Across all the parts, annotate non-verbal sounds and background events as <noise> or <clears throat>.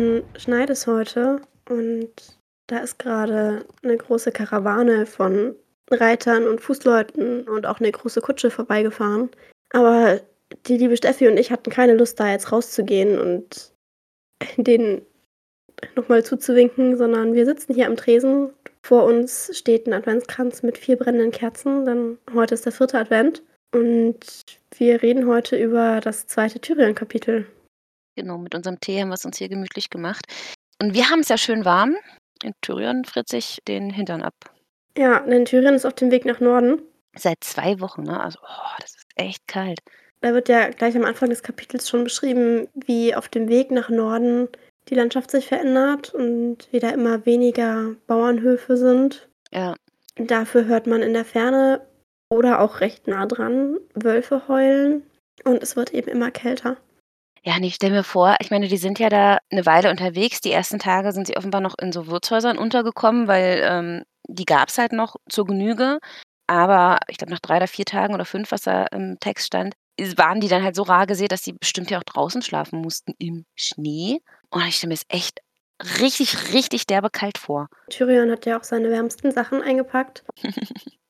Draußen schneit es heute und da ist gerade eine große Karawane von Reitern und Fußleuten und auch eine große Kutsche vorbeigefahren. Aber die liebe Steffi und ich hatten keine Lust, da jetzt rauszugehen und <laughs> denen nochmal zuzuwinken, sondern wir sitzen hier am Tresen. Vor uns steht ein Adventskranz mit vier brennenden Kerzen, denn heute ist der vierte Advent. Und wir reden heute über das zweite Tyrion-Kapitel. Genau, mit unserem Tee haben wir es uns hier gemütlich gemacht. Und wir haben es ja schön warm. In Tyrion friert sich den Hintern ab. Ja, denn Tyrion ist auf dem Weg nach Norden. Seit zwei Wochen, ne? Also, oh, das ist echt kalt. Da wird ja gleich am Anfang des Kapitels schon beschrieben, wie auf dem Weg nach Norden die Landschaft sich verändert und wieder immer weniger Bauernhöfe sind. Ja. Dafür hört man in der Ferne oder auch recht nah dran Wölfe heulen und es wird eben immer kälter. Ja, nee, stell mir vor, ich meine, die sind ja da eine Weile unterwegs. Die ersten Tage sind sie offenbar noch in so Wirtshäusern untergekommen, weil ähm, die gab es halt noch zur Genüge. Aber ich glaube, nach drei oder vier Tagen oder fünf, was da im Text stand, waren die dann halt so rar gesät, dass sie bestimmt ja auch draußen schlafen mussten im Schnee. Und ich stelle mir es echt richtig, richtig derbe kalt vor. Tyrion hat ja auch seine wärmsten Sachen eingepackt. <laughs>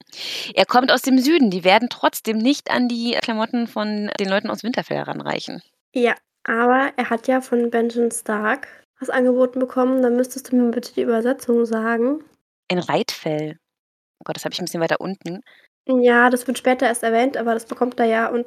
Er kommt aus dem Süden. Die werden trotzdem nicht an die Klamotten von den Leuten aus Winterfell heranreichen. Ja, aber er hat ja von Benjamin Stark was angeboten bekommen. Dann müsstest du mir bitte die Übersetzung sagen. Ein Reitfell. Oh Gott, das habe ich ein bisschen weiter unten. Ja, das wird später erst erwähnt, aber das bekommt er ja und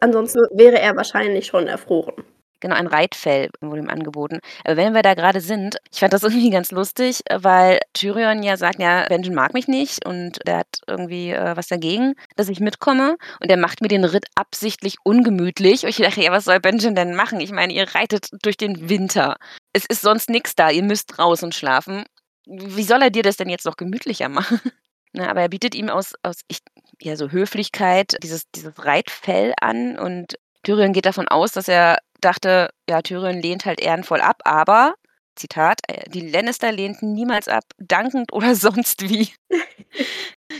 ansonsten wäre er wahrscheinlich schon erfroren. Genau, ein Reitfell wurde ihm angeboten. Aber wenn wir da gerade sind, ich fand das <laughs> irgendwie ganz lustig, weil Tyrion ja sagt, ja, Benjen mag mich nicht und der hat irgendwie äh, was dagegen, dass ich mitkomme und er macht mir den Ritt absichtlich ungemütlich. Und ich dachte, ja, was soll Benjen denn machen? Ich meine, ihr reitet durch den Winter. Es ist sonst nichts da, ihr müsst und schlafen. Wie soll er dir das denn jetzt noch gemütlicher machen? <laughs> Na, aber er bietet ihm aus, aus ich, ja, so Höflichkeit dieses, dieses Reitfell an und Tyrion geht davon aus, dass er dachte, ja, Tyrion lehnt halt ehrenvoll ab, aber, Zitat, äh, die Lannister lehnten niemals ab, dankend oder <laughs> sonst wie.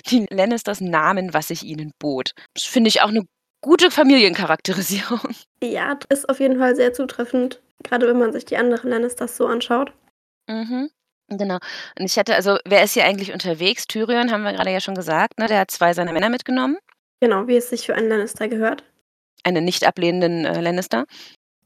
die Lannisters nahmen, was ich ihnen bot. Das finde ich auch eine gute Familiencharakterisierung. Ja, das ist auf jeden Fall sehr zutreffend, gerade wenn man sich die anderen Lannisters so anschaut. Mhm. Genau. Und ich hatte, also, wer ist hier eigentlich unterwegs? Tyrion, haben wir gerade ja schon gesagt, ne? Der hat zwei seiner Männer mitgenommen. Genau, wie es sich für einen Lannister gehört. Einen nicht ablehnenden äh, Lannister.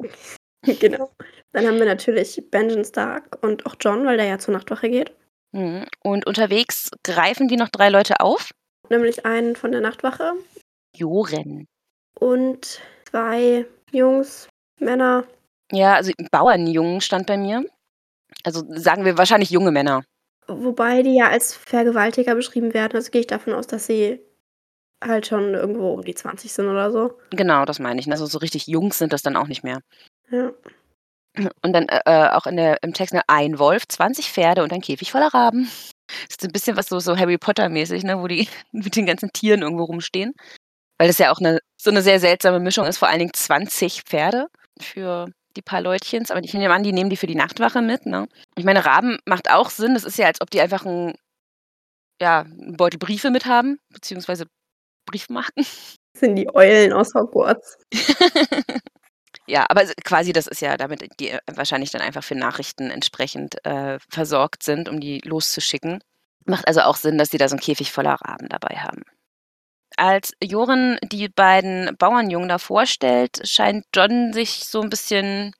<laughs> genau. Dann haben wir natürlich Benjamin Stark und auch John, weil der ja zur Nachtwache geht. Mhm. Und unterwegs greifen die noch drei Leute auf. Nämlich einen von der Nachtwache Joren. und zwei Jungs, Männer. Ja, also Bauernjungen stand bei mir. Also sagen wir wahrscheinlich junge Männer. Wobei die ja als Vergewaltiger beschrieben werden. Also gehe ich davon aus, dass sie halt schon irgendwo um die 20 sind oder so. Genau, das meine ich. Also so richtig Jungs sind das dann auch nicht mehr. Ja. Und dann äh, äh, auch in der, im Text ne, ein Wolf, 20 Pferde und ein Käfig voller Raben. Das ist ein bisschen was so, so Harry Potter-mäßig, ne, wo die <laughs> mit den ganzen Tieren irgendwo rumstehen. Weil das ja auch eine, so eine sehr seltsame Mischung ist. Vor allen Dingen 20 Pferde für die paar Leutchens. Aber ich nehme an, die nehmen die für die Nachtwache mit. Ne? Ich meine, Raben macht auch Sinn. Das ist ja, als ob die einfach ein, ja, einen Beutel Briefe mit haben, beziehungsweise Briefmarken. <laughs> Das sind die Eulen aus Hogwarts. <laughs> Ja, aber quasi das ist ja damit die äh, wahrscheinlich dann einfach für Nachrichten entsprechend, äh, versorgt sind, um die loszuschicken. Macht also auch Sinn, dass sie da so 'n Käfig voller Raben dabei haben. Als Joren die beiden Bauernjungen da vorstellt, scheint Jon sich so 'n bisschen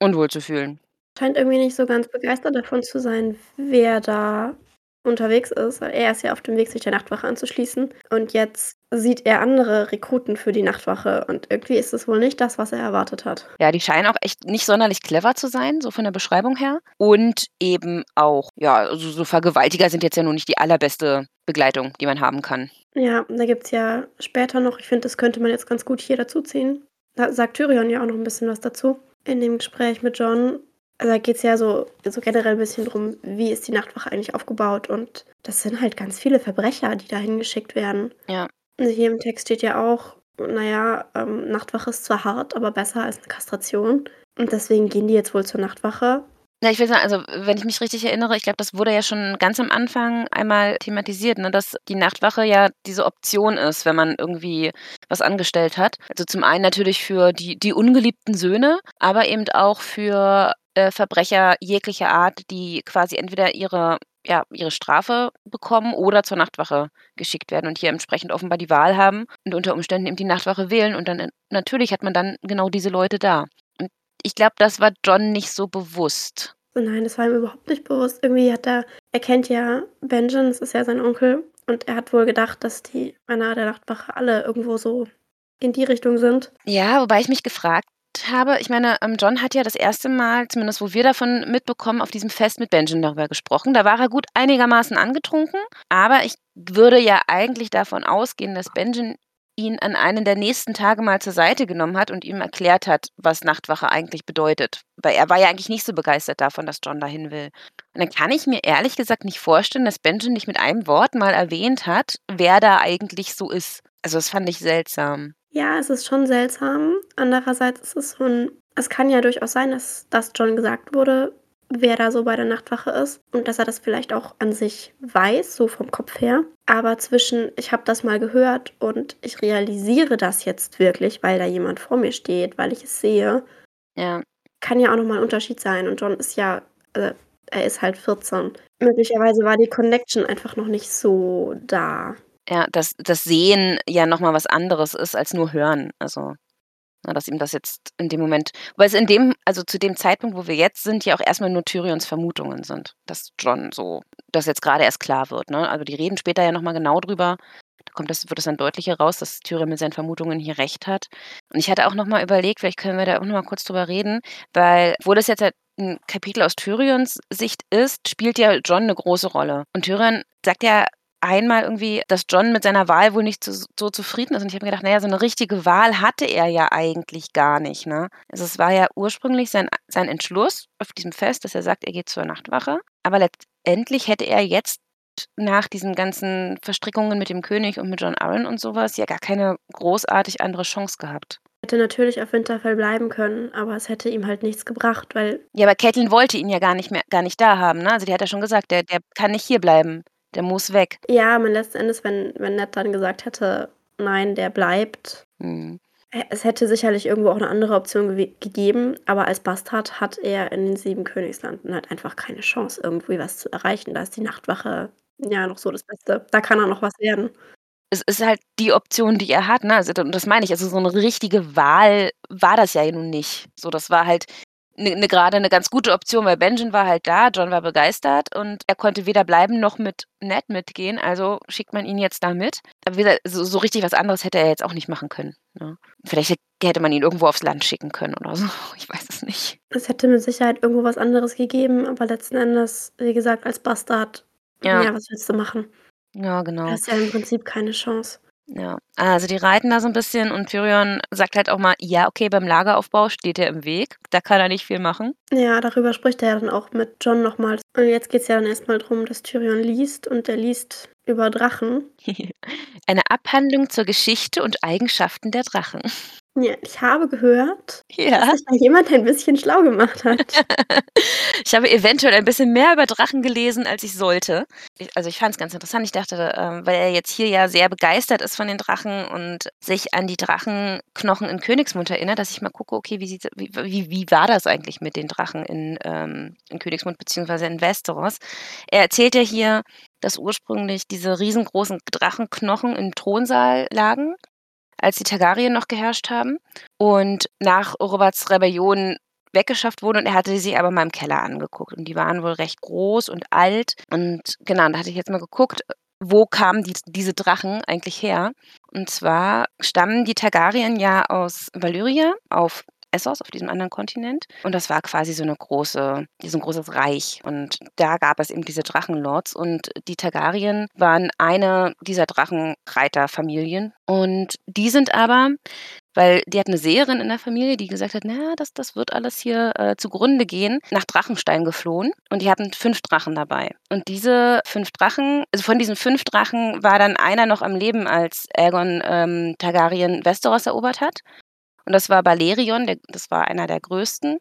unwohl zu fühlen. Scheint irgendwie nicht so ganz begeistert davon zu sein, wer da unterwegs ist. Er ist ja auf dem Weg, sich der Nachtwache anzuschließen. Und jetzt sieht er andere Rekruten für die Nachtwache. Und irgendwie ist es wohl nicht das, was er erwartet hat. Ja, die scheinen auch echt nicht sonderlich clever zu sein, so von der Beschreibung her. Und eben auch, ja, also so Vergewaltiger sind jetzt ja nun nicht die allerbeste Begleitung, die man haben kann. Ja, da gibt's ja später noch ich finde, das könnte man jetzt ganz gut hier dazuziehen. Da sagt Tyrion ja auch noch 'n bisschen was dazu in dem Gespräch mit Jon. Also, da geht's ja so so generell 'n bisschen drum, wie ist die Nachtwache eigentlich aufgebaut? Und das sind halt ganz viele Verbrecher, die da hingeschickt werden. Ja. Und hier im Text steht ja auch, na ja, ähm, Nachtwache ist zwar hart, aber besser als 'ne Kastration. Und deswegen gehen die jetzt wohl zur Nachtwache. Ja, ich will sagen, also, wenn ich mich richtig erinnere, ich glaube, das wurde ja schon ganz am Anfang einmal thematisiert, ne, dass die Nachtwache ja diese Option ist, wenn man irgendwie was angestellt hat. Also, zum einen natürlich für die die ungeliebten Söhne, aber eben auch für äh, Verbrecher jeglicher Art, die quasi entweder ihre ja, ihre Strafe bekommen oder zur Nachtwache geschickt werden und hier entsprechend offenbar die Wahl haben und unter Umständen eben die Nachtwache wählen und dann natürlich hat man dann genau diese Leute da. Und ich glaube, das war John nicht so bewusst. Nein, das war ihm überhaupt nicht bewusst. Irgendwie hat er, er kennt ja Benjamin, das ist ja sein Onkel, und er hat wohl gedacht, dass die Männer der Nachtwache alle irgendwo so in die Richtung sind. Ja, wobei ich mich gefragt habe, ich meine, ähm, John hat ja das erste Mal, zumindest wo wir davon mitbekommen, auf diesem Fest mit Benjamin darüber gesprochen. Da war er gut einigermaßen angetrunken, aber ich würde ja eigentlich davon ausgehen, dass Benjamin ihn an einem der nächsten Tage mal zur Seite genommen hat und ihm erklärt hat, was Nachtwache eigentlich bedeutet. Weil er war ja eigentlich nicht so begeistert davon, dass John dahin will. Und dann kann ich mir ehrlich gesagt nicht vorstellen, dass Benjamin nicht mit einem Wort mal erwähnt hat, wer da eigentlich so ist. Also das fand ich seltsam. Ja, es ist schon seltsam. Andererseits ist es so ein es kann ja durchaus sein, dass das John gesagt wurde, wer da so bei der Nachtwache ist und dass er das vielleicht auch an sich weiß, so vom Kopf her. Aber zwischen, ich habe das mal gehört und ich realisiere das jetzt wirklich, weil da jemand vor mir steht, weil ich es sehe, Ja. kann ja auch nochmal ein Unterschied sein. Und John ist ja, also er ist halt 14. Möglicherweise war die Connection einfach noch nicht so da. Ja, dass das Sehen ja noch mal was anderes ist als nur Hören. Also, ne, dass ihm das jetzt in dem Moment weil es in dem also, zu dem Zeitpunkt, wo wir jetzt sind, ja auch erstmal nur Tyrions Vermutungen sind, dass John so dass jetzt gerade erst klar wird, ne? Also, die reden später ja noch mal genau drüber. Da kommt das wird das dann deutlicher raus, dass Tyrion mit seinen Vermutungen hier recht hat. Und ich hatte auch noch mal überlegt, vielleicht können wir da auch noch mal kurz drüber reden, weil obwohl das jetzt halt 'n Kapitel aus Tyrions Sicht ist, spielt ja John eine große Rolle. Und Tyrion sagt ja einmal irgendwie, dass John mit seiner Wahl wohl nicht so, so zufrieden ist. Und ich habe mir gedacht, naja, so eine richtige Wahl hatte er ja eigentlich gar nicht. Ne? Also es war ja ursprünglich sein, sein Entschluss auf diesem Fest, dass er sagt, er geht zur Nachtwache. Aber letztendlich hätte er jetzt nach diesen ganzen Verstrickungen mit dem König und mit John Arryn und sowas ja gar keine großartig andere Chance gehabt. Hätte natürlich auf Winterfell bleiben können, aber es hätte ihm halt nichts gebracht, weil. Ja, aber Catelyn wollte ihn ja gar nicht mehr, gar nicht da haben, ne? Also die hat ja schon gesagt, der, der kann nicht hier bleiben. Der muss weg. Ja, man letzten Endes, wenn, wenn Ned dann gesagt hätte, nein, der bleibt. Hm. Es hätte sicherlich irgendwo auch eine andere Option ge gegeben, aber als Bastard hat er in den sieben Königslanden halt einfach keine Chance, irgendwie was zu erreichen. Da ist die Nachtwache ja noch so das Beste. Da kann er noch was werden. Es ist halt die Option, die er hat, ne? Also, und das meine ich, also so eine richtige Wahl war das ja nun nicht. So, das war halt ne, ne, gerade eine ganz gute Option, weil Benjamin war halt da, John war begeistert und er konnte weder bleiben noch mit Ned mitgehen, also schickt man ihn jetzt da mit. Aber wie gesagt, so, so richtig was anderes hätte er jetzt auch nicht machen können. Ne? Vielleicht hätte man ihn irgendwo aufs Land schicken können oder so. <laughs> Ich weiß es nicht. Es hätte mit Sicherheit irgendwo was anderes gegeben, aber letzten Endes, wie gesagt, als Bastard, ja, ja was willst du machen? Ja, genau. Du hast ja im Prinzip keine Chance. Ja, also die reiten da so ein bisschen und Tyrion sagt halt auch mal: „Ja, okay, beim Lageraufbau steht er im Weg. Da kann er nicht viel machen.“ Ja, darüber spricht er ja dann auch mit Jon noch mal. Und jetzt geht's ja dann erst mal drum, dass Tyrion liest und er liest über Drachen. <laughs> Eine Abhandlung zur Geschichte und Eigenschaften der Drachen. Ja, ich habe gehört, Ja. dass sich da jemand ein bisschen schlau gemacht hat. <laughs> Ich habe eventuell ein bisschen mehr über Drachen gelesen, als ich sollte. Ich also, ich fand es ganz interessant. Ich dachte, ähm, weil er jetzt hier ja sehr begeistert ist von den Drachen und sich an die Drachenknochen in Königsmund erinnert, dass ich mal gucke, okay, wie wie wie wie war das eigentlich mit den Drachen in, ähm in Königsmund beziehungsweise in Westeros? Er erzählt ja hier, dass ursprünglich diese riesengroßen Drachenknochen im Thronsaal lagen als die Targaryen noch geherrscht haben und nach Roberts Rebellion weggeschafft wurden. Und er hatte sie aber mal im Keller angeguckt. Und die waren wohl recht groß und alt. Und genau, da hatte ich jetzt mal geguckt, wo kamen die, diese Drachen eigentlich her? Und zwar stammen die Targaryen ja aus Valyria auf Essos, auf diesem anderen Kontinent. Und das war quasi so eine große, so ein großes Reich. Und da gab es eben diese Drachenlords. Und die Targaryen waren eine dieser Drachenreiterfamilien. Und die sind aber weil die hat eine Seherin in der Familie, die gesagt hat, na, das, das wird alles hier äh, zugrunde gehen, nach Drachenstein geflohen und die hatten fünf Drachen dabei. Und diese fünf Drachen, also von diesen fünf Drachen war dann einer noch am Leben, als Aegon ähm, Targaryen Westeros erobert hat. Und das war Balerion, der, das war einer der größten.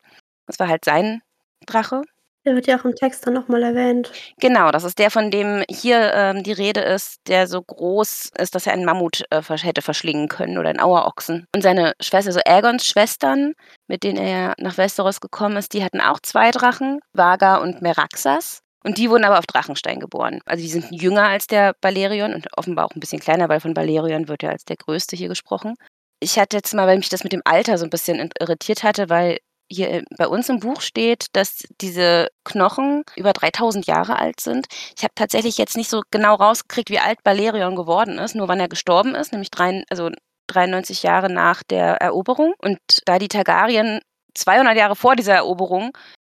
Das war halt sein Drache. Der wird ja auch im Text dann noch mal erwähnt. Genau, das ist der, von dem hier, ähm, die Rede ist, der so groß ist, dass er einen Mammut, äh, hätte verschlingen können oder einen Auerochsen. Und seine Schwester, also Aegons Schwestern, mit denen er nach Westeros gekommen ist, die hatten auch zwei Drachen, Vaga und Meraxas. Und die wurden aber auf Drachenstein geboren. Also die sind jünger als der Balerion und offenbar auch ein bisschen kleiner, weil von Balerion wird ja als der Größte hier gesprochen. Ich hatte jetzt mal, weil mich das mit dem Alter so ein bisschen irritiert hatte, weil hier bei uns im Buch steht, dass diese Knochen über 3000 Jahre alt sind. Ich habe tatsächlich jetzt nicht so genau rausgekriegt, wie alt Balerion geworden ist, nur wann er gestorben ist, nämlich drei, also 93 Jahre nach der Eroberung. Und da die Targaryen 200 Jahre vor dieser Eroberung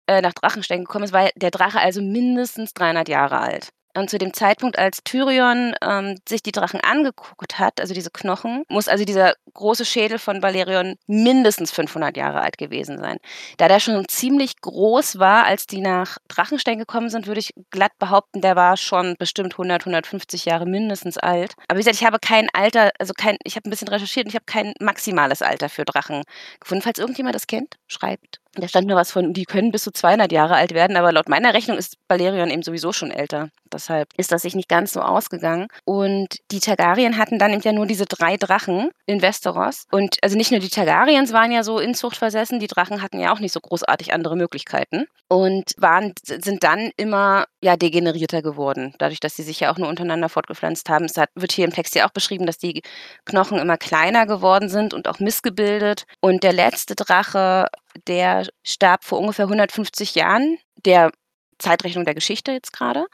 äh, nach Drachenstein gekommen ist, war der Drache also mindestens 300 Jahre alt. Und zu dem Zeitpunkt, als Tyrion ähm, sich die Drachen angeguckt hat, also diese Knochen, muss also dieser große Schädel von Balerion mindestens 500 Jahre alt gewesen sein. Da der schon ziemlich groß war, als die nach Drachenstein gekommen sind, würde ich glatt behaupten, der war schon bestimmt 100, 150 Jahre mindestens alt. Aber wie gesagt, ich habe kein Alter, also kein, ich habe ein bisschen recherchiert und ich habe kein maximales Alter für Drachen gefunden. Falls irgendjemand das kennt, schreibt. Da stand nur was von, die können bis zu 200 Jahre alt werden, aber laut meiner Rechnung ist Balerion eben sowieso schon älter. Deshalb ist das sich nicht ganz so ausgegangen. Und die Targaryen hatten dann eben ja nur diese drei Drachen in Westeros. Und also nicht nur die Targaryens waren ja so Inzucht versessen, die Drachen hatten ja auch nicht so großartig andere Möglichkeiten. Und waren, sind dann immer ja degenerierter geworden, dadurch, dass sie sich ja auch nur untereinander fortgepflanzt haben. Es hat, wird hier im Text ja auch beschrieben, dass die Knochen immer kleiner geworden sind und auch missgebildet. Und der letzte Drache der starb vor ungefähr 150 Jahren, der Zeitrechnung der Geschichte jetzt gerade.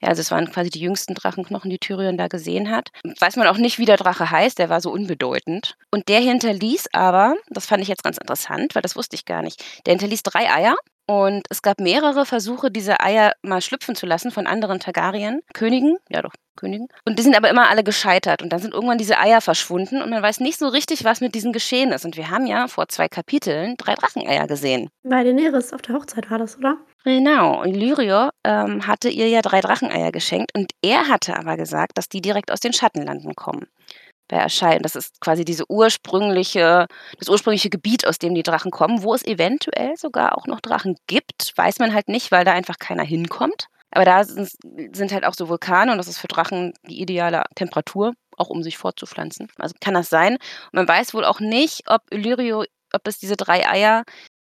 Ja, also es waren quasi die jüngsten Drachenknochen, die Tyrion da gesehen hat. Weiß man auch nicht, wie der Drache heißt, der war so unbedeutend. Und der hinterließ aber, das fand ich jetzt ganz interessant, weil das wusste ich gar nicht, der hinterließ drei Eier und es gab mehrere Versuche, diese Eier mal schlüpfen zu lassen von anderen Targaryen, Königen, ja doch, Königen. Und die sind aber immer alle gescheitert. Und dann sind irgendwann diese Eier verschwunden und man weiß nicht so richtig, was mit diesen geschehen ist. Und wir haben ja vor zwei Kapiteln drei Dracheneier gesehen. Bei Daenerys auf der Hochzeit war das, oder? Genau. Illyrio ähm, hatte ihr ja drei Dracheneier geschenkt und er hatte aber gesagt, dass die direkt aus den Schattenlanden kommen bei Erscheinen. Das ist quasi diese ursprüngliche, das ursprüngliche Gebiet, aus dem die Drachen kommen, wo es eventuell sogar auch noch Drachen gibt. Weiß man halt nicht, weil da einfach keiner hinkommt. Aber da sind halt auch so Vulkane und das ist für Drachen die ideale Temperatur, auch um sich fortzupflanzen. Also kann das sein. Und man weiß wohl auch nicht, ob Illyrio, ob das diese drei Eier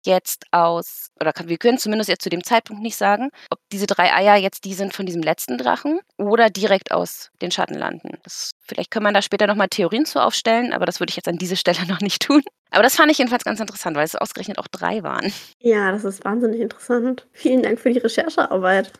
jetzt aus, oder wir können zumindest jetzt zu dem Zeitpunkt nicht sagen, ob diese drei Eier jetzt die sind von diesem letzten Drachen oder direkt aus den Schattenlanden. Das, vielleicht kann man da später nochmal Theorien zu aufstellen, aber das würde ich jetzt an dieser Stelle <laughs> noch nicht tun. Aber das fand ich jedenfalls ganz interessant, weil es ausgerechnet auch drei waren. Ja, das ist wahnsinnig interessant. Vielen Dank für die Recherchearbeit.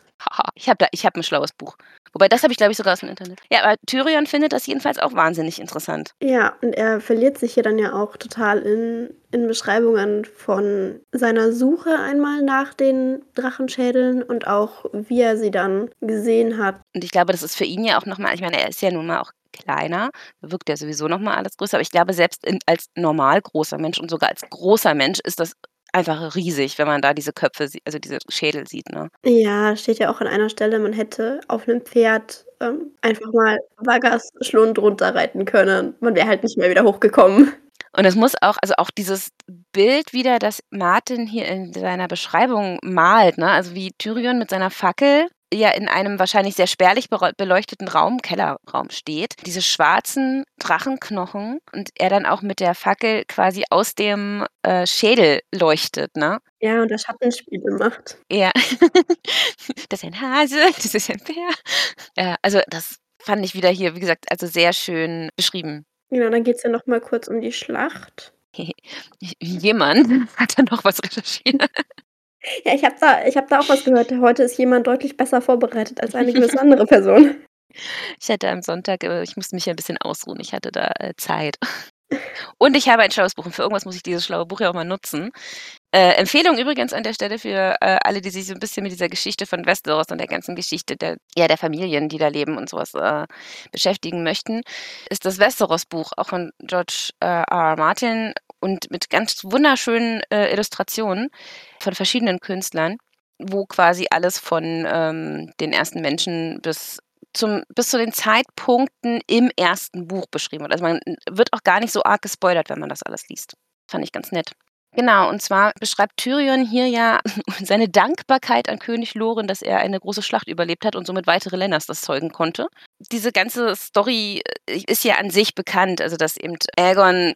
Ich habe hab ein schlaues Buch. Wobei, das habe ich, glaube ich, sogar aus dem Internet. Ja, aber Tyrion findet das jedenfalls auch wahnsinnig interessant. Ja, und er verliert sich hier dann ja auch total in, in Beschreibungen von seiner Suche einmal nach den Drachenschädeln und auch, wie er sie dann gesehen hat. Und ich glaube, das ist für ihn ja auch nochmal, ich meine, er ist ja nun mal auch kleiner, da wirkt ja sowieso nochmal alles größer, aber ich glaube, selbst in, als normal großer Mensch und sogar als großer Mensch ist das einfach riesig, wenn man da diese Köpfe, also diese Schädel sieht, ne? Ja, steht ja auch an einer Stelle, man hätte auf einem Pferd ähm, einfach mal Vagas Schlund runterreiten können. Man wäre halt nicht mehr wieder hochgekommen. Und es muss auch, also auch dieses Bild wieder, das Martin hier in seiner Beschreibung malt, ne? Also wie Tyrion mit seiner Fackel ja in einem wahrscheinlich sehr spärlich beleuchteten Raum, Kellerraum steht, diese schwarzen Drachenknochen und er dann auch mit der Fackel quasi aus dem äh, Schädel leuchtet, ne? Ja, und das Schattenspiele macht. Ja. <laughs> das ist ein Hase, das ist ein Bär. Ja, also das fand ich wieder hier, wie gesagt, also sehr schön beschrieben. Genau, dann geht es ja noch mal kurz um die Schlacht. <laughs> Jemand hat da noch was recherchiert. Ja, ich habe da habe da auch was gehört. Heute ist jemand deutlich besser vorbereitet als eine gewisse andere Person. Ich hatte am Sonntag äh, ich musste mich ja 'n bisschen ausruhen. Ich hatte da, äh, Zeit. Und ich habe ein schlaues Buch und für irgendwas muss ich dieses schlaue Buch ja auch mal nutzen. Äh, Empfehlung übrigens an der Stelle für, äh, alle, die sich so 'n bisschen mit dieser Geschichte von Westeros und der ganzen Geschichte der ja, der Familien, die da leben und so was, äh, beschäftigen möchten, ist das Westeros-Buch, auch von George, äh, R. R. Martin und mit ganz wunderschönen, äh, Illustrationen von verschiedenen Künstlern, wo quasi alles von, ähm, den ersten Menschen bis zum bis zu den Zeitpunkten im ersten Buch beschrieben wird. Also, man wird auch gar nicht so arg gespoilert, wenn man das alles liest. Fand ich ganz nett. Genau, und zwar beschreibt Tyrion hier ja <laughs> seine Dankbarkeit an König Loren, dass er eine große Schlacht überlebt hat und somit weitere Lannisters zeugen konnte. Diese ganze Story äh, ist ja an sich bekannt, also dass eben Aegon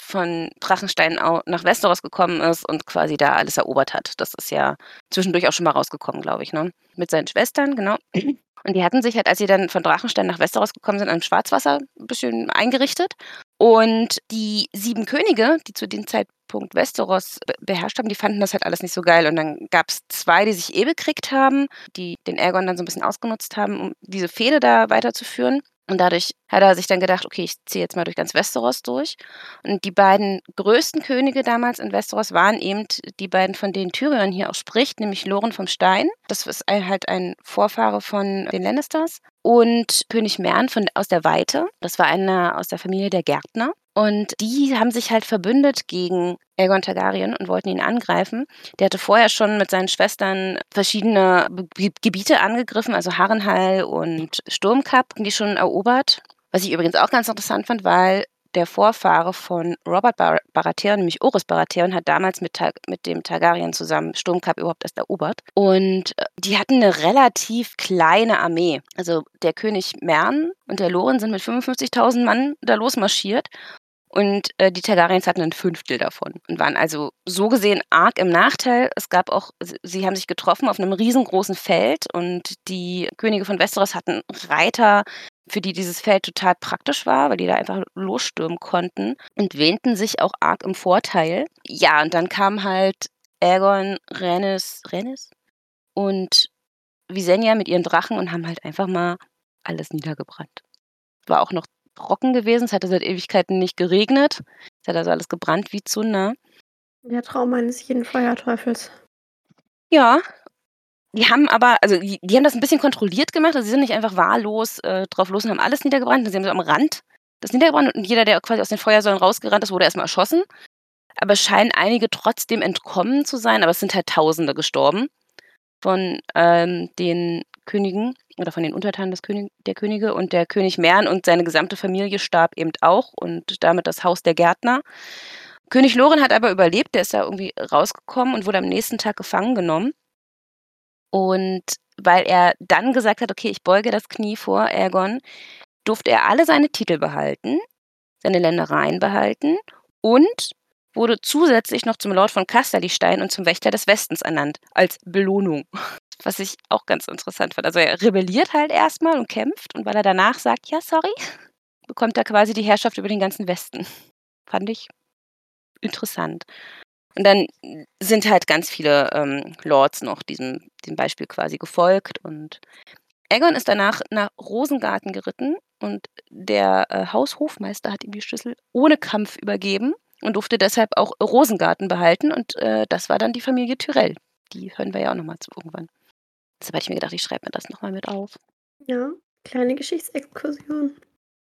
von Drachenstein nach Westeros gekommen ist und quasi da alles erobert hat. Das ist ja zwischendurch auch schon mal rausgekommen, glaube ich, ne? Mit seinen Schwestern, genau. <clears throat> Und die hatten sich halt, als sie dann von Drachenstein nach Westeros gekommen sind, an Schwarzwasser ein bisschen eingerichtet. Und die sieben Könige, die zu dem Zeitpunkt Westeros beherrscht haben, die fanden das halt alles nicht so geil. Und dann gab es zwei, die sich eh bekriegt haben, die den Aegon dann so ein bisschen ausgenutzt haben, um diese Fehde da weiterzuführen. Und dadurch hat er sich dann gedacht, okay, ich ziehe jetzt mal durch ganz Westeros durch. Und die beiden größten Könige damals in Westeros waren eben die beiden, von denen Tyrion hier auch spricht, nämlich Loren vom Stein. Das ist halt ein Vorfahre von den Lannisters. Und König Mern von, aus der Weite. Das war einer aus der Familie der Gärtner. Und die haben sich halt verbündet gegen Aegon Targaryen und wollten ihn angreifen. Der hatte vorher schon mit seinen Schwestern verschiedene Gebiete angegriffen, also Harrenhal und Sturmkap, die schon erobert. Was ich übrigens auch ganz interessant fand, weil der Vorfahre von Robert Bar Baratheon, nämlich Oris Baratheon, hat damals mit, mit dem Targaryen zusammen Sturmkap überhaupt erst erobert. Und äh, die hatten eine relativ kleine Armee. Also der König Mern und der Loren sind mit 55.000 Mann da losmarschiert und äh, die Targaryens hatten ein Fünftel davon und waren also so gesehen arg im Nachteil. Es gab auch, sie haben sich getroffen auf einem riesengroßen Feld und die Könige von Westeros hatten Reiter, für die dieses Feld total praktisch war, weil die da einfach losstürmen konnten und wähnten sich auch arg im Vorteil. Ja, und dann kam halt Aegon, Rhaenys, Rhaenys und Visenya mit ihren Drachen und haben halt einfach mal alles niedergebrannt. War auch noch trocken gewesen. Es hatte seit Ewigkeiten nicht geregnet. Es hat also alles gebrannt wie Zunder. Der Traum eines jeden Feuerteufels. Ja. Die haben aber, also die, die haben das ein bisschen kontrolliert gemacht. Also sie sind nicht einfach wahllos äh, drauf los und haben alles niedergebrannt. Sie haben so am Rand das niedergebrannt und jeder, der quasi aus den Feuersäulen rausgerannt ist, wurde erstmal erschossen. Aber es scheinen einige trotzdem entkommen zu sein. Aber es sind halt Tausende gestorben von ähm, den Königen oder von den Untertanen des König, der Könige und der König Mern und seine gesamte Familie starb eben auch und damit das Haus der Gärtner. König Loren hat aber überlebt, der ist da irgendwie rausgekommen und wurde am nächsten Tag gefangen genommen. Und weil er dann gesagt hat, okay, ich beuge das Knie vor Aegon, durfte er alle seine Titel behalten, seine Ländereien behalten und wurde zusätzlich noch zum Lord von Kasterlistein und zum Wächter des Westens ernannt, als Belohnung. Was ich auch ganz interessant fand. Also er rebelliert halt erstmal und kämpft und weil er danach sagt, ja, sorry, <laughs> bekommt er quasi die Herrschaft über den ganzen Westen. Fand ich interessant. Und dann sind halt ganz viele ähm, Lords noch diesem, diesem Beispiel quasi gefolgt. Und Aegon ist danach nach Rosengarten geritten und der äh, Haushofmeister hat ihm die Schlüssel ohne Kampf übergeben und durfte deshalb auch Rosengarten behalten. Und äh, das war dann die Familie Tyrell. Die hören wir ja auch nochmal zu irgendwann. Deshalb habe ich mir gedacht, ich schreibe mir das nochmal mit auf. Ja, kleine Geschichtsexkursion.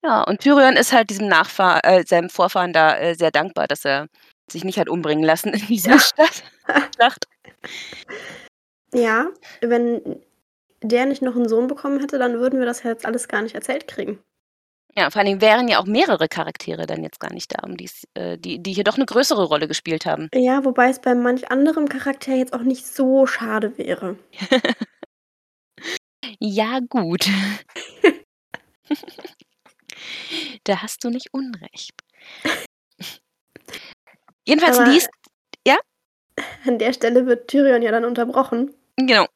Ja, und Tyrion ist halt diesem Nachfahr äh, seinem Vorfahren da äh, sehr dankbar, dass er sich nicht hat umbringen lassen in dieser ja. <laughs> Stadt Schlacht. <laughs> Ja, wenn der nicht noch einen Sohn bekommen hätte, dann würden wir das jetzt alles gar nicht erzählt kriegen. Ja, vor allen Dingen wären ja auch mehrere Charaktere dann jetzt gar nicht da, um die's, äh, die, die hier doch eine größere Rolle gespielt haben. Ja, wobei es bei manch anderem Charakter jetzt auch nicht so schade wäre. <laughs> ja, gut. <laughs> da hast du nicht Unrecht. <laughs> Jedenfalls Aber liest. Ja? An der Stelle wird Tyrion ja dann unterbrochen. Genau.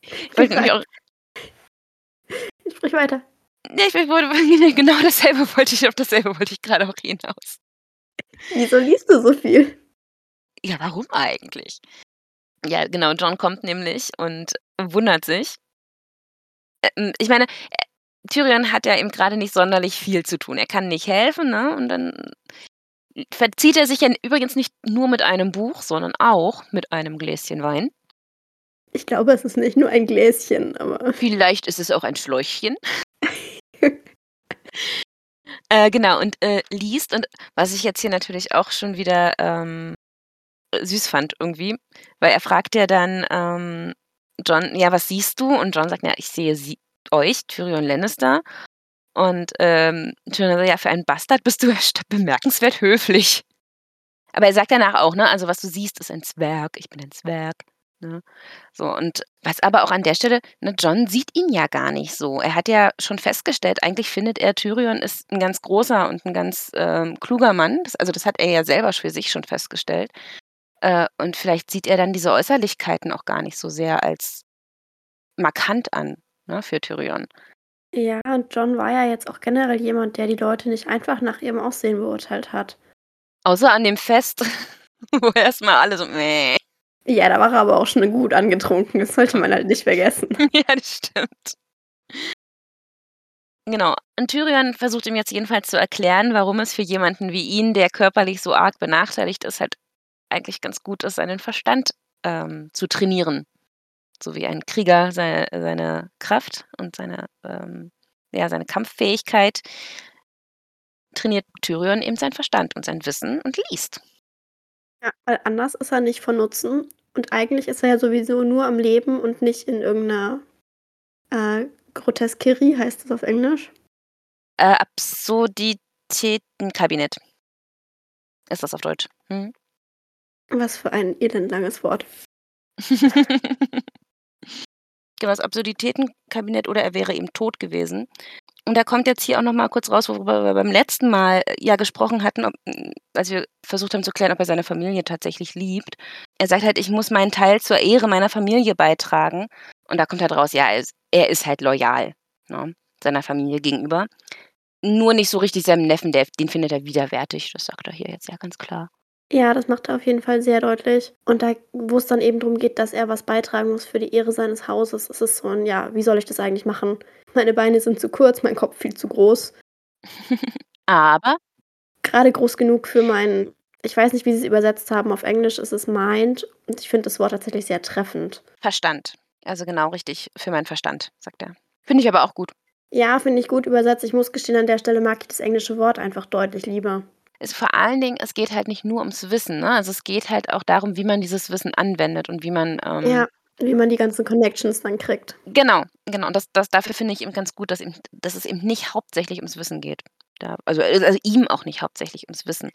Ich wollte nämlich auch. Sprich weiter. Ja, ich wollte <laughs> genau dasselbe wollte ich, auf dasselbe wollte ich gerade auch hinaus. Wieso liest du so viel? Ja, warum eigentlich? Ja, genau, John kommt nämlich und wundert sich. Ähm, ich meine, äh, Tyrion hat ja eben gerade nicht sonderlich viel zu tun. Er kann nicht helfen, ne? Und dann verzieht er sich ja übrigens nicht nur mit einem Buch, sondern auch mit einem Gläschen Wein. Ich glaube, es ist nicht nur ein Gläschen, aber. Vielleicht ist es auch ein Schläuchchen. Äh, genau, und äh, liest. Und was ich jetzt hier natürlich auch schon wieder ähm, süß fand irgendwie, weil er fragt ja dann ähm, John, ja, was siehst du? Und John sagt, ja, ich sehe sie euch, Tyrion Lannister. Und ähm, Tyrion sagt, ja, für einen Bastard bist du <laughs> bemerkenswert höflich. Aber er sagt danach auch, ne, also was du siehst, ist ein Zwerg, ich bin ein Zwerg. Ne? So, und was aber auch an der Stelle, ne, John sieht ihn ja gar nicht so. Er hat ja schon festgestellt, eigentlich findet er, Tyrion ist ein ganz großer und ein ganz ähm, kluger Mann. Das, also das hat er ja selber für sich schon festgestellt. Äh, und vielleicht sieht er dann diese Äußerlichkeiten auch gar nicht so sehr als markant an ne, für Tyrion. Ja, und John war ja jetzt auch generell jemand, der die Leute nicht einfach nach ihrem Aussehen beurteilt hat. Außer an dem Fest, <laughs> wo erstmal alle so, meh. Ja, da war er aber auch schon gut angetrunken. Das sollte man halt nicht vergessen. <laughs> ja, das stimmt. Genau. Und Tyrion versucht ihm jetzt jedenfalls zu erklären, warum es für jemanden wie ihn, der körperlich so arg benachteiligt ist, halt eigentlich ganz gut ist, seinen Verstand ähm, zu trainieren. So wie ein Krieger seine, seine Kraft und seine, ähm, ja, seine Kampffähigkeit trainiert Tyrion eben seinen Verstand und sein Wissen und liest. Ja, weil anders ist er nicht von Nutzen. Und eigentlich ist er ja sowieso nur am Leben und nicht in irgendeiner äh, Groteskerie, heißt das auf Englisch. Äh, Absurditätenkabinett. Ist das auf Deutsch? Hm? Was für ein elendlanges Wort. <laughs> genau, das Absurditätenkabinett oder er wäre eben tot gewesen. Und da kommt jetzt hier auch noch mal kurz raus, worüber wir beim letzten Mal äh, ja gesprochen hatten, ob, als wir versucht haben zu klären, ob er seine Familie tatsächlich liebt. Er sagt halt, ich muss meinen Teil zur Ehre meiner Familie beitragen. Und da kommt halt raus, ja, er ist, er ist halt loyal ne, seiner Familie gegenüber. Nur nicht so richtig seinem Neffen, der, den findet er widerwärtig. Das sagt er hier jetzt ja ganz klar. Ja, das macht er auf jeden Fall sehr deutlich. Und da, wo es dann eben darum geht, dass er was beitragen muss für die Ehre seines Hauses, ist es so ein, ja, wie soll ich das eigentlich machen? Meine Beine sind zu kurz, mein Kopf viel zu groß. <laughs> Aber gerade groß genug für meinen, ich weiß nicht, wie sie es übersetzt haben, auf Englisch ist es Mind und ich finde das Wort tatsächlich sehr treffend. Verstand. Also genau richtig für meinen Verstand, sagt er. Finde ich aber auch gut. Ja, finde ich gut übersetzt. Ich muss gestehen, an der Stelle mag ich das englische Wort einfach deutlich lieber ist vor allen Dingen, es geht halt nicht nur ums Wissen, ne? Also es geht halt auch darum, wie man dieses Wissen anwendet und wie man ähm, Ja, wie man die ganzen Connections dann kriegt. Genau, genau. Und das, das dafür finde ich eben ganz gut, dass, eben, dass es eben nicht hauptsächlich ums Wissen geht. Da, also, also ihm auch nicht hauptsächlich ums Wissen.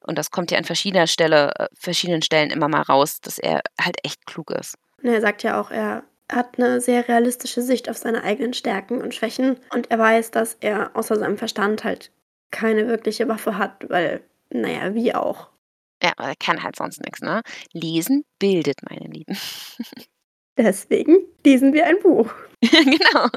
Und das kommt ja an verschiedener Stelle, äh, verschiedenen Stellen immer mal raus, dass er halt echt klug ist. Und er sagt ja auch, er hat eine sehr realistische Sicht auf seine eigenen Stärken und Schwächen und er weiß, dass er außer seinem Verstand halt keine wirkliche Waffe hat, weil, naja, wie auch. Ja, aber er kann halt sonst nichts, ne? Lesen bildet, meine Lieben. <laughs> Deswegen lesen wir ein Buch. <laughs> genau.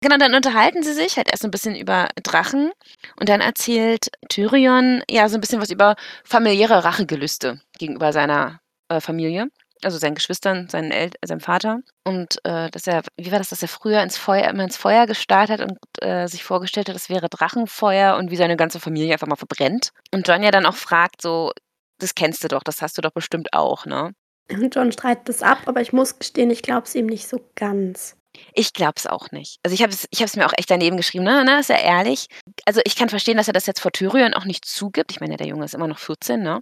Genau, dann unterhalten sie sich halt erst ein bisschen über Drachen und dann erzählt Tyrion ja so ein bisschen was über familiäre Rachegelüste gegenüber seiner äh, Familie also seinen Geschwistern, seinen El seinem Vater. Und äh, dass er, wie war das, dass er früher ins Feuer, immer ins Feuer gestartet hat und äh, sich vorgestellt hat, das wäre Drachenfeuer und wie seine ganze Familie einfach mal verbrennt. Und John ja dann auch fragt, so, das kennst du doch, das hast du doch bestimmt auch, ne? <clears throat> John streitet das ab, aber ich muss gestehen, ich glaube es ihm nicht so ganz. Ich glaube es auch nicht. Also ich habe es ich mir auch echt daneben geschrieben, ne, ne, ist ja ehrlich. Also ich kann verstehen, dass er das jetzt vor Tyrion auch nicht zugibt. Ich meine, der Junge ist immer noch 14, ne?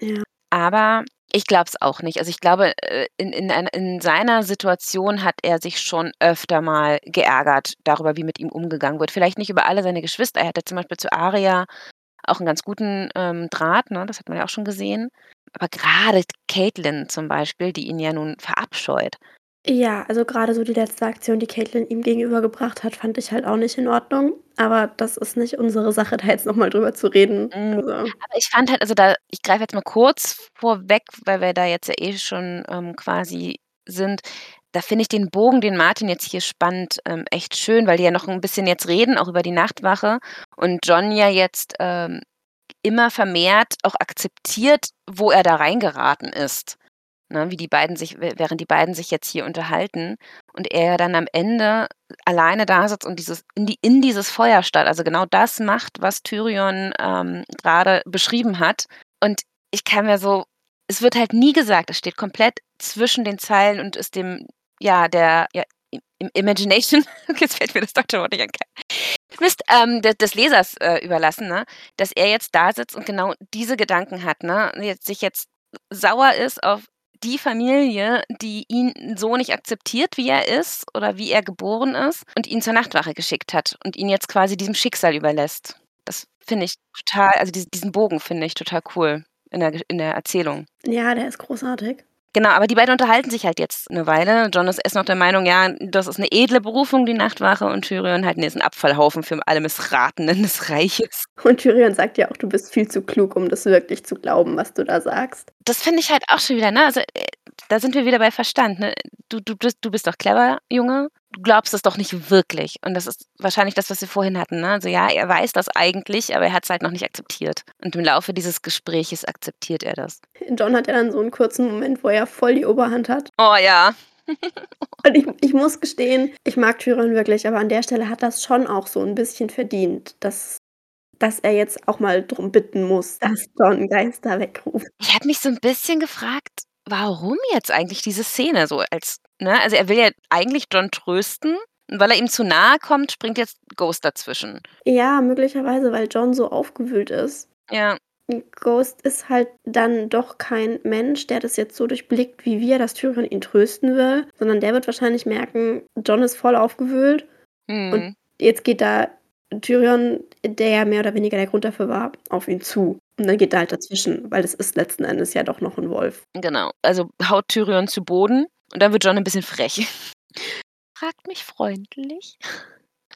Ja. Aber ich glaube es auch nicht. Also, ich glaube, äh, in in in seiner Situation hat er sich schon öfter mal geärgert darüber, wie mit ihm umgegangen wird. Vielleicht nicht über alle seine Geschwister. Er hatte zum Beispiel zu Aria auch einen ganz guten, ähm, Draht, ne? Das hat man ja auch schon gesehen. Aber gerade Caitlin zum Beispiel, die ihn ja nun verabscheut. Ja, also gerade so die letzte Aktion, die Caitlin ihm gegenübergebracht hat, fand ich halt auch nicht in Ordnung. Aber das ist nicht unsere Sache, da jetzt nochmal drüber zu reden. Mhm. Also. Aber ich fand halt, also da, ich greife jetzt mal kurz vorweg, weil wir da jetzt ja eh schon ähm, quasi sind. Da finde ich den Bogen, den Martin jetzt hier spannt, ähm, echt schön, weil die ja noch ein bisschen jetzt reden, auch über die Nachtwache. Und John ja jetzt ähm, immer vermehrt auch akzeptiert, wo er da reingeraten ist. Ne, wie die beiden sich, während die beiden sich jetzt hier unterhalten und er dann am Ende alleine da sitzt und dieses, in, die, in dieses Feuer starrt. Also genau das macht, was Tyrion ähm, gerade beschrieben hat. Und ich kann mir so, es wird halt nie gesagt, es steht komplett zwischen den Zeilen und ist dem, ja, der, ja, im Imagination, <laughs> jetzt fällt mir das deutsche Wort nicht an, Mist, ähm, des, des Lesers äh, überlassen, ne? dass er jetzt da sitzt und genau diese Gedanken hat, ne? Jetzt, sich jetzt sauer ist auf die Familie, die ihn so nicht akzeptiert, wie er ist oder wie er geboren ist und ihn zur Nachtwache geschickt hat und ihn jetzt quasi diesem Schicksal überlässt. Das finde ich total, also diesen Bogen finde ich total cool. in der in der Erzählung. Ja, der ist großartig. Genau, aber die beiden unterhalten sich halt jetzt eine Weile. Jon ist erst noch der Meinung, ja, das ist eine edle Berufung, die Nachtwache, und Tyrion halt, ne, ist 'n Abfallhaufen für alle Missratenen des Reiches. Und Tyrion sagt ja auch: „Du bist viel zu klug, um das wirklich zu glauben, was du da sagst.“ Das finde ich halt auch schon wieder, ne? Also, äh, da sind wir wieder bei Verstand, ne? Du du bist du bist doch clever, Junge. Du glaubst es doch nicht wirklich. Und das ist wahrscheinlich das, was wir vorhin hatten, ne? Also, ja, er weiß das eigentlich, aber er hat's halt noch nicht akzeptiert. Und im Laufe dieses Gespräches akzeptiert er das. Jon hat ja dann so 'n kurzen Moment, wo er voll die Oberhand hat. Oh ja. <laughs> Und ich ich muss gestehen, ich mag Tyrion wirklich, aber an der Stelle hat das schon auch so 'n bisschen verdient, dass dass er jetzt auch mal drum bitten muss, dass Jon Geister wegruft. Ich habe mich so 'n bisschen gefragt, warum jetzt eigentlich diese Szene so als ne? Also, er will ja eigentlich Jon trösten und weil er ihm zu nahe kommt, springt jetzt Ghost dazwischen. Ja, möglicherweise, weil Jon so aufgewühlt ist. Ja. Ghost ist halt dann doch kein Mensch, der das jetzt so durchblickt wie wir, dass Tyrion ihn trösten will, sondern der wird wahrscheinlich merken, Jon ist voll aufgewühlt und Mhm. jetzt geht da Tyrion, der ja mehr oder weniger der Grund dafür war, auf ihn zu. Und dann geht er halt dazwischen, weil es ist letzten Endes ja doch noch 'n Wolf. Genau. Also, haut Tyrion zu Boden und dann wird Jon 'n bisschen frech. <laughs> Fragt mich freundlich.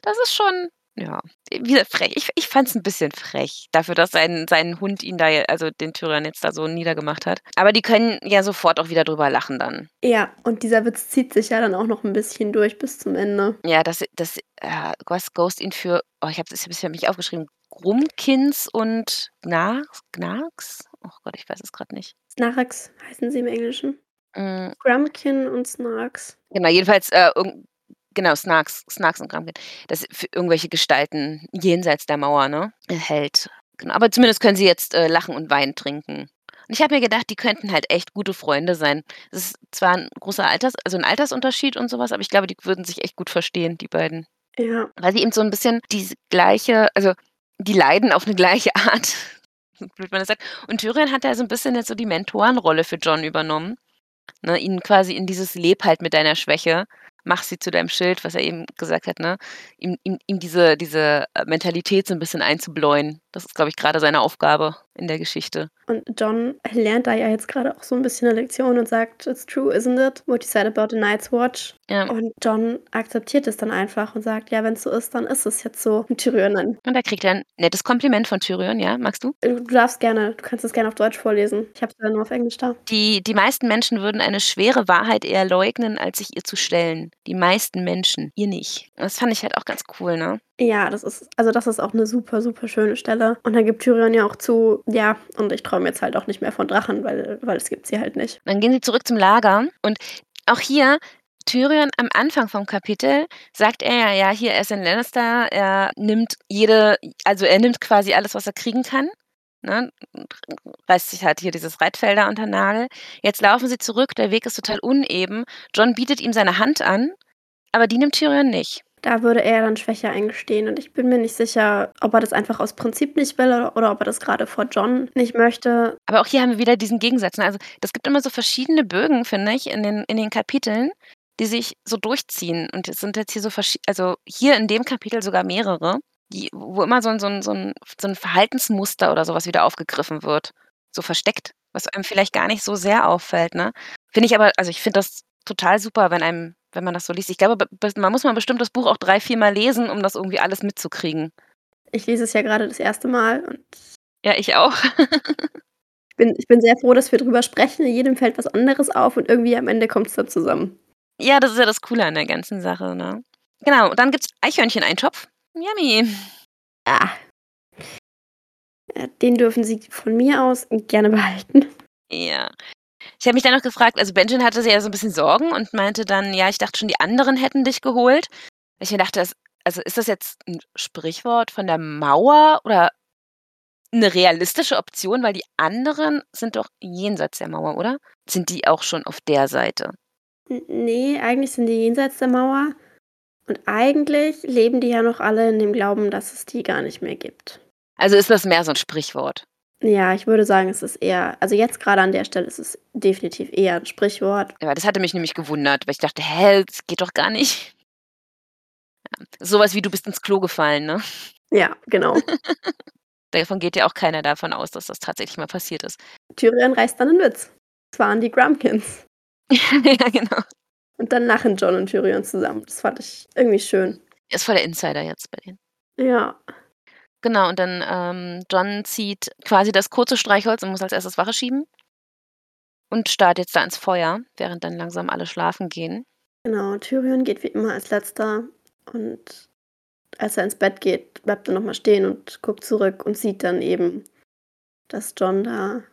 Das ist schon, ja, wieder frech. Ich ich fand's 'n bisschen frech dafür, dass sein sein Hund ihn da also, den Tyrion jetzt da so niedergemacht hat. Aber die können ja sofort auch wieder drüber lachen dann. Ja, und dieser Witz zieht sich ja dann auch noch 'n bisschen durch bis zum Ende. Ja, dass dass, äh, was Ghost ihn für oh, ich habe das habe mich aufgeschrieben, Grummkins und Gnarks Gnarks? Oh Gott, ich weiß es grad nicht. Snarks heißen sie im Englischen. Hm. Grumpkin und Snarks. Genau, jedenfalls, äh, genau, Snarks Snarks und Grumpkin, das für irgendwelche Gestalten jenseits der Mauer, ne, hält. Genau, aber zumindest können sie jetzt, äh, lachen und Wein trinken. Und ich habe mir gedacht, die könnten halt echt gute Freunde sein. Das ist zwar 'n großer Alters also, 'n Altersunterschied und so was, aber ich glaube, die würden sich echt gut verstehen, die beiden. Ja. Weil sie eben so 'n bisschen diese gleiche also, die leiden auf 'ne gleiche Art, <laughs> blöd man das sagt. Und Tyrion hat ja so 'n bisschen jetzt so die Mentorenrolle für Jon übernommen, ne, ihn quasi in dieses „Leb halt mit deiner Schwäche, mach sie zu deinem Schild“, was er eben gesagt hat, ne? Ihm ihm ihm diese diese, äh, Mentalität so 'n bisschen einzubläuen. Das ist, glaube ich, grade seine Aufgabe in der Geschichte. Und Jon lernt da ja jetzt grade auch so 'n bisschen 'ne Lektion und sagt: „It's true, isn't it, what you said about the Night's Watch?“ Ja. Und Jon akzeptiert es dann einfach und sagt: „Ja, wenn's so ist, dann ist es jetzt so.“ Und Tyrion dann Und da kriegt er 'n nettes Kompliment von Tyrion, ja? Magst du? Äh, du darfst gerne du kannst es gerne auf Deutsch vorlesen. Ich habe es ja nur auf Englisch da. Die die meisten Menschen würden eine schwere Wahrheit eher leugnen, als sich ihr zu stellen. Die meisten Menschen, ihr nicht. Das fand ich halt auch ganz cool, ne? Ja, das ist also, das ist auch 'ne super, super schöne Stelle. Und dann gibt Tyrion ja auch zu: „Ja, und ich träume jetzt halt auch nicht mehr von Drachen, weil weil es gibt sie halt nicht.“ Dann gehen sie zurück zum Lager und auch hier Tyrion am Anfang vom Kapitel sagt er ja: „Ja, hier, er ist ein Lannister, er nimmt jede also, er nimmt quasi alles, was er kriegen kann“, ne, reißt sich halt hier dieses Reitfell da unter Nagel. Jetzt laufen sie zurück, der Weg ist total uneben. Jon bietet ihm seine Hand an, aber die nimmt Tyrion nicht. Da würde er dann Schwäche eingestehen und ich bin mir nicht sicher, ob er das einfach aus Prinzip nicht will oder oder ob er das grade vor Jon nicht möchte. Aber auch hier haben wir wieder diesen Gegensatz, ne? Also, das gibt immer so verschiedene Bögen, finde ich, in den in den Kapiteln, die sich so durchziehen. Und es sind jetzt hier so verschie also, hier in dem Kapitel sogar mehrere, die wo immer so 'n so 'n so 'n so 'n Verhaltensmuster oder so was wieder aufgegriffen wird, so versteckt, was einem vielleicht gar nicht so sehr auffällt, ne? Finde ich aber also, ich finde das total super, wenn einem wenn man das so liest. Ich glaube, man muss mal bestimmt das Buch auch 3, 4 Mal lesen, um das irgendwie alles mitzukriegen. Ich lese es ja grade das 1. Mal und Ja, ich auch. <laughs> ich bin ich bin sehr froh, dass wir drüber sprechen. Jedem fällt was anderes auf und irgendwie am Ende kommt's dann zusammen. Ja, das ist ja das Coole an der ganzen Sache, ne? Genau, und dann gibt's Eichhörncheneintopf. Yummy. Ah. Ja, den dürfen Sie von mir aus gerne behalten. Ja. Ich habe mich dann noch gefragt also, Benjen hatte ja so 'n bisschen Sorgen und meinte dann: „Ja, ich dachte schon, die anderen hätten dich geholt.“ Weil ich mir dachte, das also, ist das jetzt 'n Sprichwort von der Mauer oder 'ne realistische Option, weil die anderen sind doch jenseits der Mauer, oder? Sind die auch schon auf der Seite? N ne, eigentlich sind die jenseits der Mauer und eigentlich leben die ja noch alle in dem Glauben, dass es die gar nicht mehr gibt. Also, ist das mehr so 'n Sprichwort? Ja, ich würde sagen, es ist eher also, jetzt grade an der Stelle ist es definitiv eher 'n Sprichwort. Ja, das hatte mich nämlich gewundert, weil ich dachte: „Hä, das geht doch gar nicht.“ Ja, so was wie: „Du bist ins Klo gefallen“, ne? Ja, genau. <laughs> Davon geht ja auch keiner davon aus, dass das tatsächlich mal passiert ist. Tyrion reißt dann 'nen Witz. Es waren die Grumpkins. <laughs> Ja, genau. Und dann lachen Jon und Tyrion zusammen. Das fand ich irgendwie schön. Er ist voll der Insider jetzt bei denen. Ja. Genau, und dann, ähm, Jon zieht quasi das kurze Streichholz und muss als Erstes Wache schieben und starrt jetzt da ins Feuer, während dann langsam alle schlafen gehen. Genau, Tyrion geht wie immer als Letzter und als er ins Bett geht, bleibt er noch mal stehen und guckt zurück und sieht dann eben, dass Jon da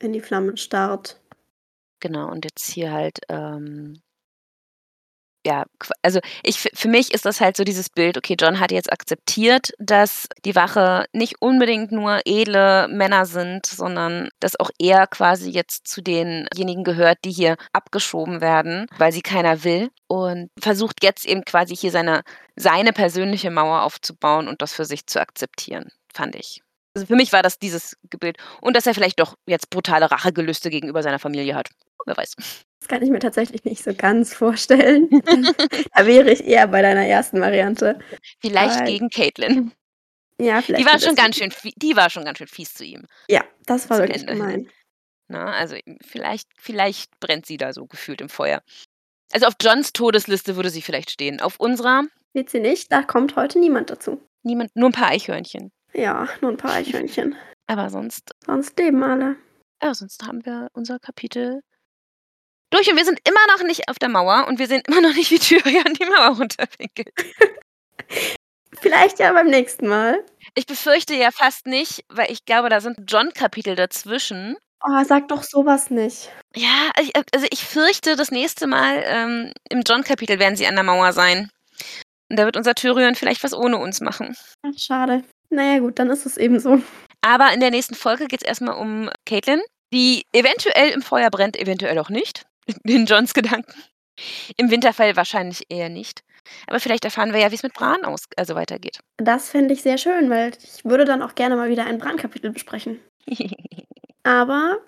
in die Flammen starrt. Genau, und jetzt hier halt, ähm ja, also, ich für mich ist das halt so dieses Bild, okay, Jon hat jetzt akzeptiert, dass die Wache nicht unbedingt nur edle Männer sind, sondern dass auch er quasi jetzt zu denjenigen gehört, die hier abgeschoben werden, weil sie keiner will und versucht jetzt eben quasi hier seine seine persönliche Mauer aufzubauen und das für sich zu akzeptieren, fand ich. Also, für mich war das dieses Gebild und dass er vielleicht doch jetzt brutale Rachegelüste gegenüber seiner Familie hat. Wer weiß. Das kann ich mir tatsächlich nicht so ganz vorstellen. <laughs> Da wäre ich eher bei deiner ersten Variante. Vielleicht Weil gegen Caitlyn. Ja, Die vielleicht war wird schon ganz schön die war schon ganz schön fies zu ihm. Ja, das war wirklich Ende gemein. Ne, also, vielleicht vielleicht brennt sie da so gefühlt im Feuer. Also, auf Jons Todesliste würde sie vielleicht stehen. Auf unserer Wird sie nicht, da kommt heute niemand dazu. niemand nur 'n paar Eichhörnchen. Ja, nur 'n paar Eichhörnchen. Aber sonst Sonst leben alle. ja, sonst haben wir unser Kapitel durch und wir sind immer noch nicht auf der Mauer und wir sehen immer noch nicht, wie Tyrion <laughs> die Mauer runterpinkelt. <laughs> Vielleicht ja beim nächsten Mal. Ich befürchte ja fast nicht, weil ich glaube, da sind Jon-Kapitel dazwischen. Oh, sag doch so was nicht. Ja, ich also, ich fürchte, das nächste Mal, ähm, im Jon-Kapitel werden sie an der Mauer sein. Und da wird unser Tyrion vielleicht was ohne uns machen. Ach, schade. Na ja, gut, dann ist es eben so. Aber in der nächsten Folge geht's erst mal um Caitlyn, die eventuell im Feuer brennt, eventuell auch nicht, in Jons Gedanken. Im Winterfell wahrscheinlich eher nicht. Aber vielleicht erfahren wir ja, wie's mit Bran aus also, weitergeht. Das fände ich sehr schön, weil ich würde dann auch gerne mal wieder ein Bran-Kapitel besprechen. <laughs> Aber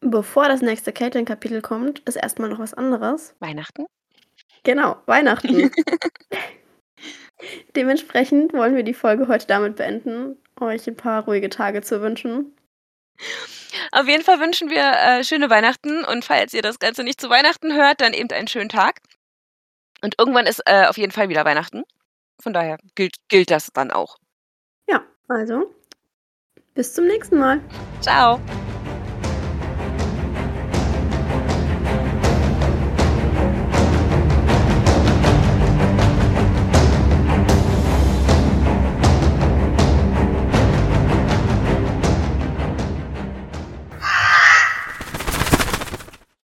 bevor das nächste Caitlyn-Kapitel kommt, ist erst mal noch was anderes. Weihnachten? Genau, Weihnachten. <laughs> Dementsprechend wollen wir die Folge heute damit beenden, euch 'n paar ruhige Tage zu wünschen. Auf jeden Fall wünschen wir, äh, schöne Weihnachten und falls ihr das Ganze nicht zu Weihnachten hört, dann eben einen schönen Tag. Und irgendwann ist, äh, auf jeden Fall wieder Weihnachten. Von daher gilt gilt das dann auch. Ja, also bis zum nächsten Mal. Tschau.